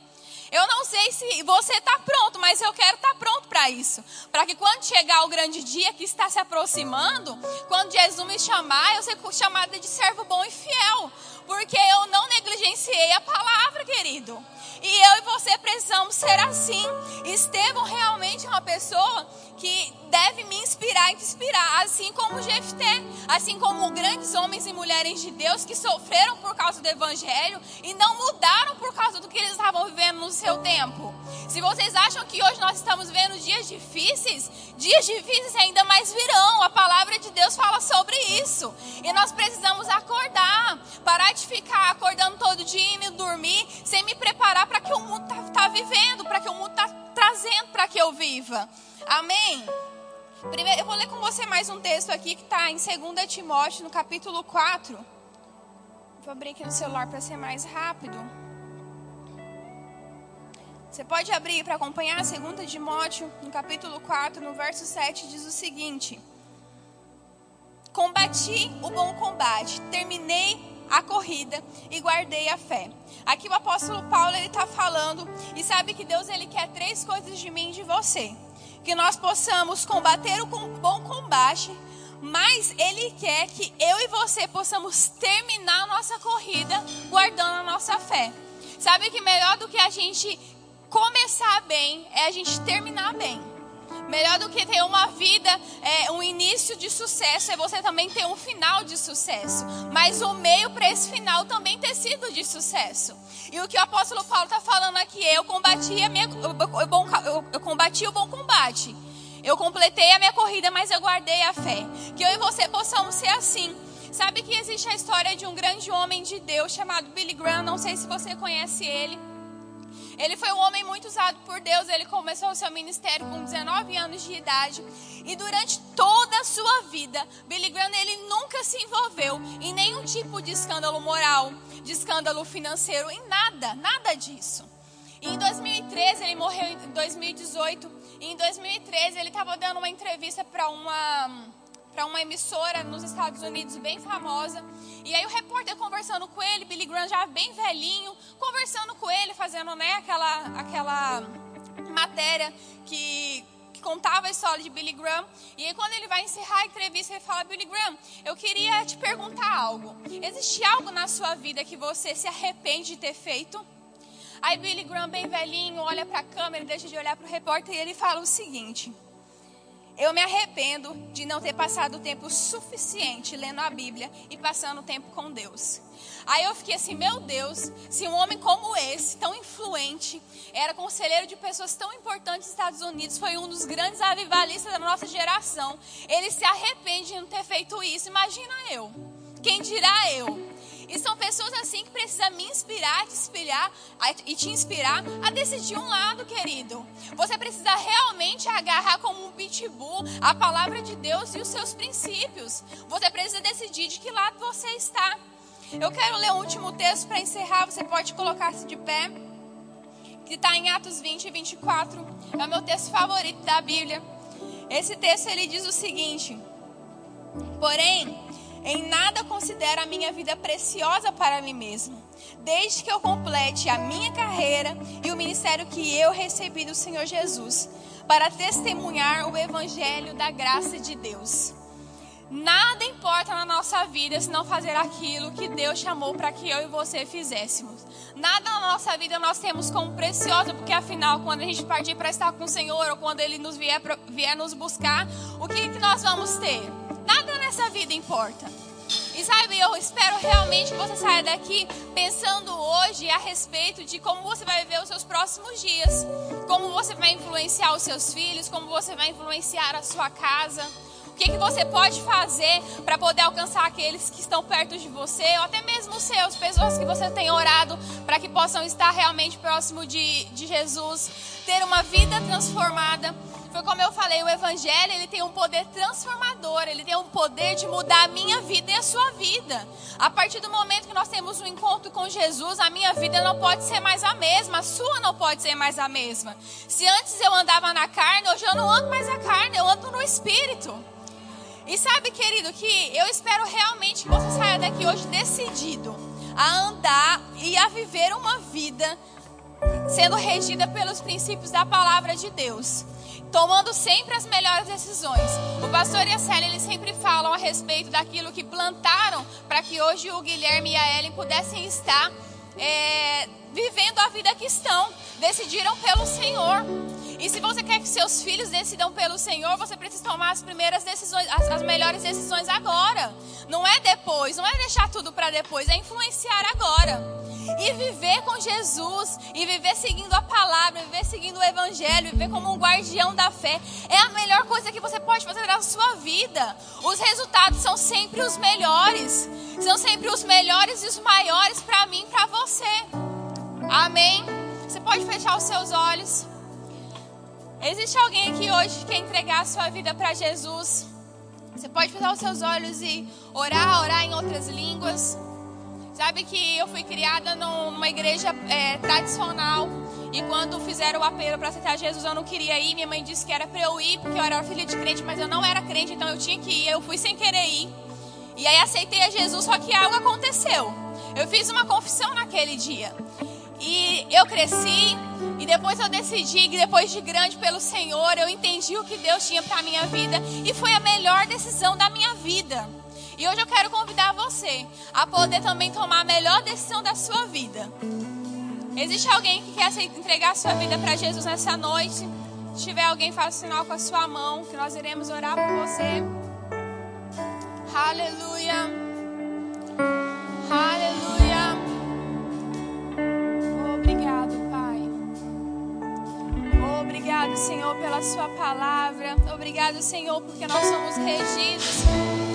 Eu não sei se você está pronto, mas eu quero estar tá pronto para isso. Para que quando chegar o grande dia que está se aproximando, quando Jesus me chamar, eu ser chamada de servo bom e fiel. Porque eu não negligenciei a palavra, querido. E eu e você precisamos ser assim. Estevão realmente é uma pessoa que deve me inspirar e te inspirar, assim como Jefté, assim como grandes homens e mulheres de Deus que sofreram por causa do evangelho e não mudaram por causa do que eles estavam vivendo no seu tempo. Se vocês acham que hoje nós estamos vendo dias difíceis, dias difíceis ainda mais virão. A palavra de Deus fala sobre isso. E nós precisamos acordar, parar de ficar acordando todo dia e dormir sem me preparar para que o mundo está tá vivendo, para que o mundo está trazendo para que eu viva. Amém? Primeiro, eu vou ler com você mais um texto aqui que está em 2 Timóteo, no capítulo 4. Vou abrir aqui no celular para ser mais rápido. Você pode abrir para acompanhar 2 Timóteo, no capítulo 4, no verso 7, diz o seguinte: Combati o bom combate, terminei a corrida e guardei a fé. Aqui o apóstolo Paulo ele está falando e sabe que Deus ele quer três coisas de mim e de você, que nós possamos combater o bom combate, mas ele quer que eu e você possamos terminar a nossa corrida guardando a nossa fé. Sabe que melhor do que a gente começar bem é a gente terminar bem. Melhor do que ter uma vida, é, um início de sucesso, é você também ter um final de sucesso. Mas o meio para esse final também ter sido de sucesso. E o que o apóstolo Paulo está falando aqui é: eu combati, a minha, eu, eu, eu combati o bom combate. Eu completei a minha corrida, mas eu guardei a fé. Que eu e você possamos ser assim. Sabe que existe a história de um grande homem de Deus chamado Billy Graham. Não sei se você conhece ele. Ele foi um homem muito usado por Deus. Ele começou o seu ministério com 19 anos de idade. E durante toda a sua vida, Billy Graham ele nunca se envolveu em nenhum tipo de escândalo moral, de escândalo financeiro, em nada, nada disso. E em 2013, ele morreu em 2018. E em 2013, ele estava dando uma entrevista para uma para uma emissora nos Estados Unidos bem famosa. E aí o repórter conversando com ele, Billy Graham já bem velhinho, conversando com ele, fazendo né, aquela, aquela matéria que, que contava a história de Billy Graham. E aí quando ele vai encerrar a entrevista, ele fala, Billy Graham, eu queria te perguntar algo. Existe algo na sua vida que você se arrepende de ter feito? Aí Billy Graham, bem velhinho, olha para a câmera, deixa de olhar para o repórter e ele fala o seguinte... Eu me arrependo de não ter passado tempo suficiente lendo a Bíblia e passando tempo com Deus. Aí eu fiquei assim, meu Deus, se um homem como esse, tão influente, era conselheiro de pessoas tão importantes nos Estados Unidos, foi um dos grandes avivalistas da nossa geração, ele se arrepende de não ter feito isso. Imagina eu. Quem dirá eu? E são pessoas assim que precisam me inspirar, te espelhar e te inspirar a decidir um lado, querido. Você precisa realmente agarrar como um pitbull a palavra de Deus e os seus princípios. Você precisa decidir de que lado você está. Eu quero ler o último texto para encerrar. Você pode colocar-se de pé. Que está em Atos 20 e 24. É o meu texto favorito da Bíblia. Esse texto ele diz o seguinte: Porém, em nada considero a minha vida preciosa para mim mesmo, desde que eu complete a minha carreira e o ministério que eu recebi do Senhor Jesus, para testemunhar o evangelho da graça de Deus. Nada importa na nossa vida se não fazer aquilo que Deus chamou para que eu e você fizéssemos. Nada na nossa vida nós temos como precioso, porque afinal, quando a gente partir para estar com o Senhor ou quando Ele nos vier, vier nos buscar, o que, que nós vamos ter? Nada nessa vida importa. E sabe, eu espero realmente que você saia daqui pensando hoje a respeito de como você vai viver os seus próximos dias, como você vai influenciar os seus filhos, como você vai influenciar a sua casa. Que, que você pode fazer para poder alcançar aqueles que estão perto de você, ou até mesmo os seus, pessoas que você tem orado para que possam estar realmente próximo de, de Jesus, ter uma vida transformada. Foi como eu falei, o evangelho, ele tem um poder transformador, ele tem um poder de mudar a minha vida e a sua vida. A partir do momento que nós temos um encontro com Jesus, a minha vida não pode ser mais a mesma, a sua não pode ser mais a mesma. Se antes eu andava na carne, hoje eu não ando mais na carne, eu ando no espírito. E sabe, querido, que eu espero realmente que você saia daqui hoje decidido a andar e a viver uma vida sendo regida pelos princípios da palavra de Deus tomando sempre as melhores decisões. O pastor e a Célia, eles sempre falam a respeito daquilo que plantaram para que hoje o Guilherme e a Ellen pudessem estar é, vivendo a vida que estão. Decidiram pelo Senhor. E se você quer que seus filhos decidam pelo Senhor, você precisa tomar as primeiras decisões, as, as melhores decisões agora. Não é depois, não é deixar tudo para depois, é influenciar agora e viver com Jesus, e viver seguindo a palavra, viver seguindo o Evangelho, viver como um guardião da fé, é a melhor coisa que você pode fazer na sua vida. Os resultados são sempre os melhores, são sempre os melhores e os maiores para mim e para você. Amém? Você pode fechar os seus olhos. Existe alguém aqui hoje que quer entregar a sua vida para Jesus? Você pode fechar os seus olhos e orar, orar em outras línguas. Sabe que eu fui criada numa igreja é, tradicional. E quando fizeram o apelo para aceitar Jesus, eu não queria ir. Minha mãe disse que era para eu ir, porque eu era filha de crente, mas eu não era crente, então eu tinha que ir. Eu fui sem querer ir. E aí aceitei a Jesus, só que algo aconteceu. Eu fiz uma confissão naquele dia. E eu cresci, e depois eu decidi depois de grande pelo Senhor, eu entendi o que Deus tinha para minha vida. E foi a melhor decisão da minha vida. E hoje eu quero convidar você a poder também tomar a melhor decisão da sua vida. Existe alguém que quer entregar a sua vida para Jesus nessa noite? Se tiver alguém, faça sinal com a sua mão, que nós iremos orar por você. Aleluia. Aleluia. Obrigado, Senhor, pela Sua palavra. Obrigado, Senhor, porque nós somos regidos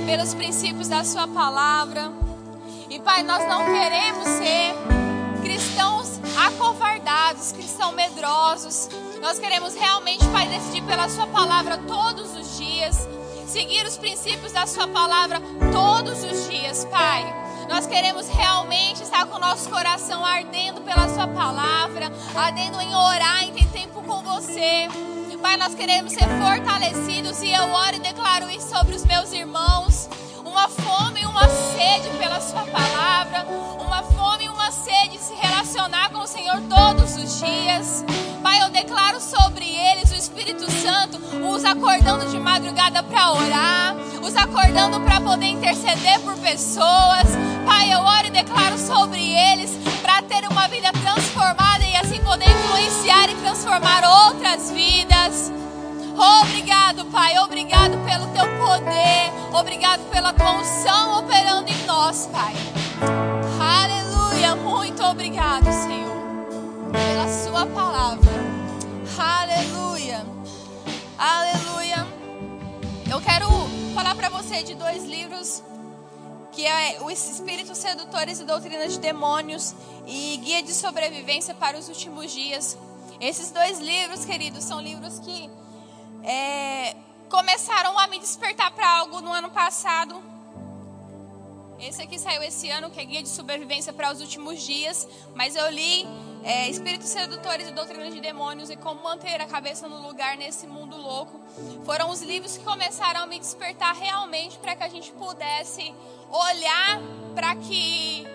pelos princípios da Sua palavra. E, Pai, nós não queremos ser cristãos acovardados, cristãos medrosos. Nós queremos realmente, Pai, decidir pela Sua palavra todos os dias, seguir os princípios da Sua palavra todos os dias, Pai. Nós queremos realmente estar com o nosso coração ardendo pela Sua palavra, ardendo em orar, em ter tempo com você. Pai, nós queremos ser fortalecidos e eu oro e declaro isso sobre os meus irmãos. Uma fome e uma sede pela Sua palavra, uma fome e uma sede de se relacionar com o Senhor todos os dias. Pai, eu declaro sobre eles o Espírito Santo, os acordando de madrugada para orar, os acordando para poder interceder por pessoas. Pai, eu oro e declaro sobre eles para ter uma vida transformada e assim poder influenciar e transformar outras vidas. Obrigado, Pai. Obrigado pelo teu poder. Obrigado pela tua unção operando em nós, Pai. Aleluia. Muito obrigado, Senhor, pela Sua palavra. Aleluia. Aleluia. Eu quero falar para você de dois livros que é o Espírito Sedutores e Doutrinas de Demônios e Guia de Sobrevivência para os Últimos Dias. Esses dois livros, queridos, são livros que é, começaram a me despertar para algo no ano passado. Esse aqui saiu esse ano, que é Guia de Sobrevivência para os Últimos Dias, mas eu li é, Espíritos Sedutores e Doutrinas de Demônios e Como Manter a Cabeça no Lugar nesse Mundo Louco. Foram os livros que começaram a me despertar realmente para que a gente pudesse olhar para que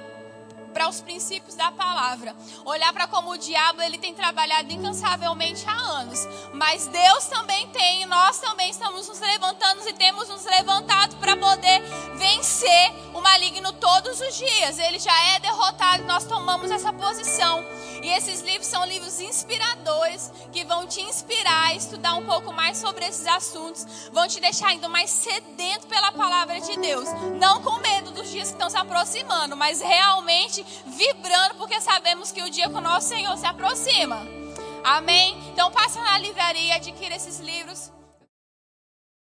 para os princípios da palavra, olhar para como o diabo ele tem trabalhado incansavelmente há anos, mas Deus também tem, nós também estamos nos levantando e temos nos levantado para poder vencer o maligno todos os dias. Ele já é derrotado, nós tomamos essa posição. E esses livros são livros inspiradores que vão te inspirar a estudar um pouco mais sobre esses assuntos, vão te deixar ainda mais sedento pela palavra de Deus, não com medo dos dias que estão se aproximando, mas realmente vibrando porque sabemos que o dia com o nosso Senhor se aproxima. Amém? Então passa na livraria, adquira esses livros.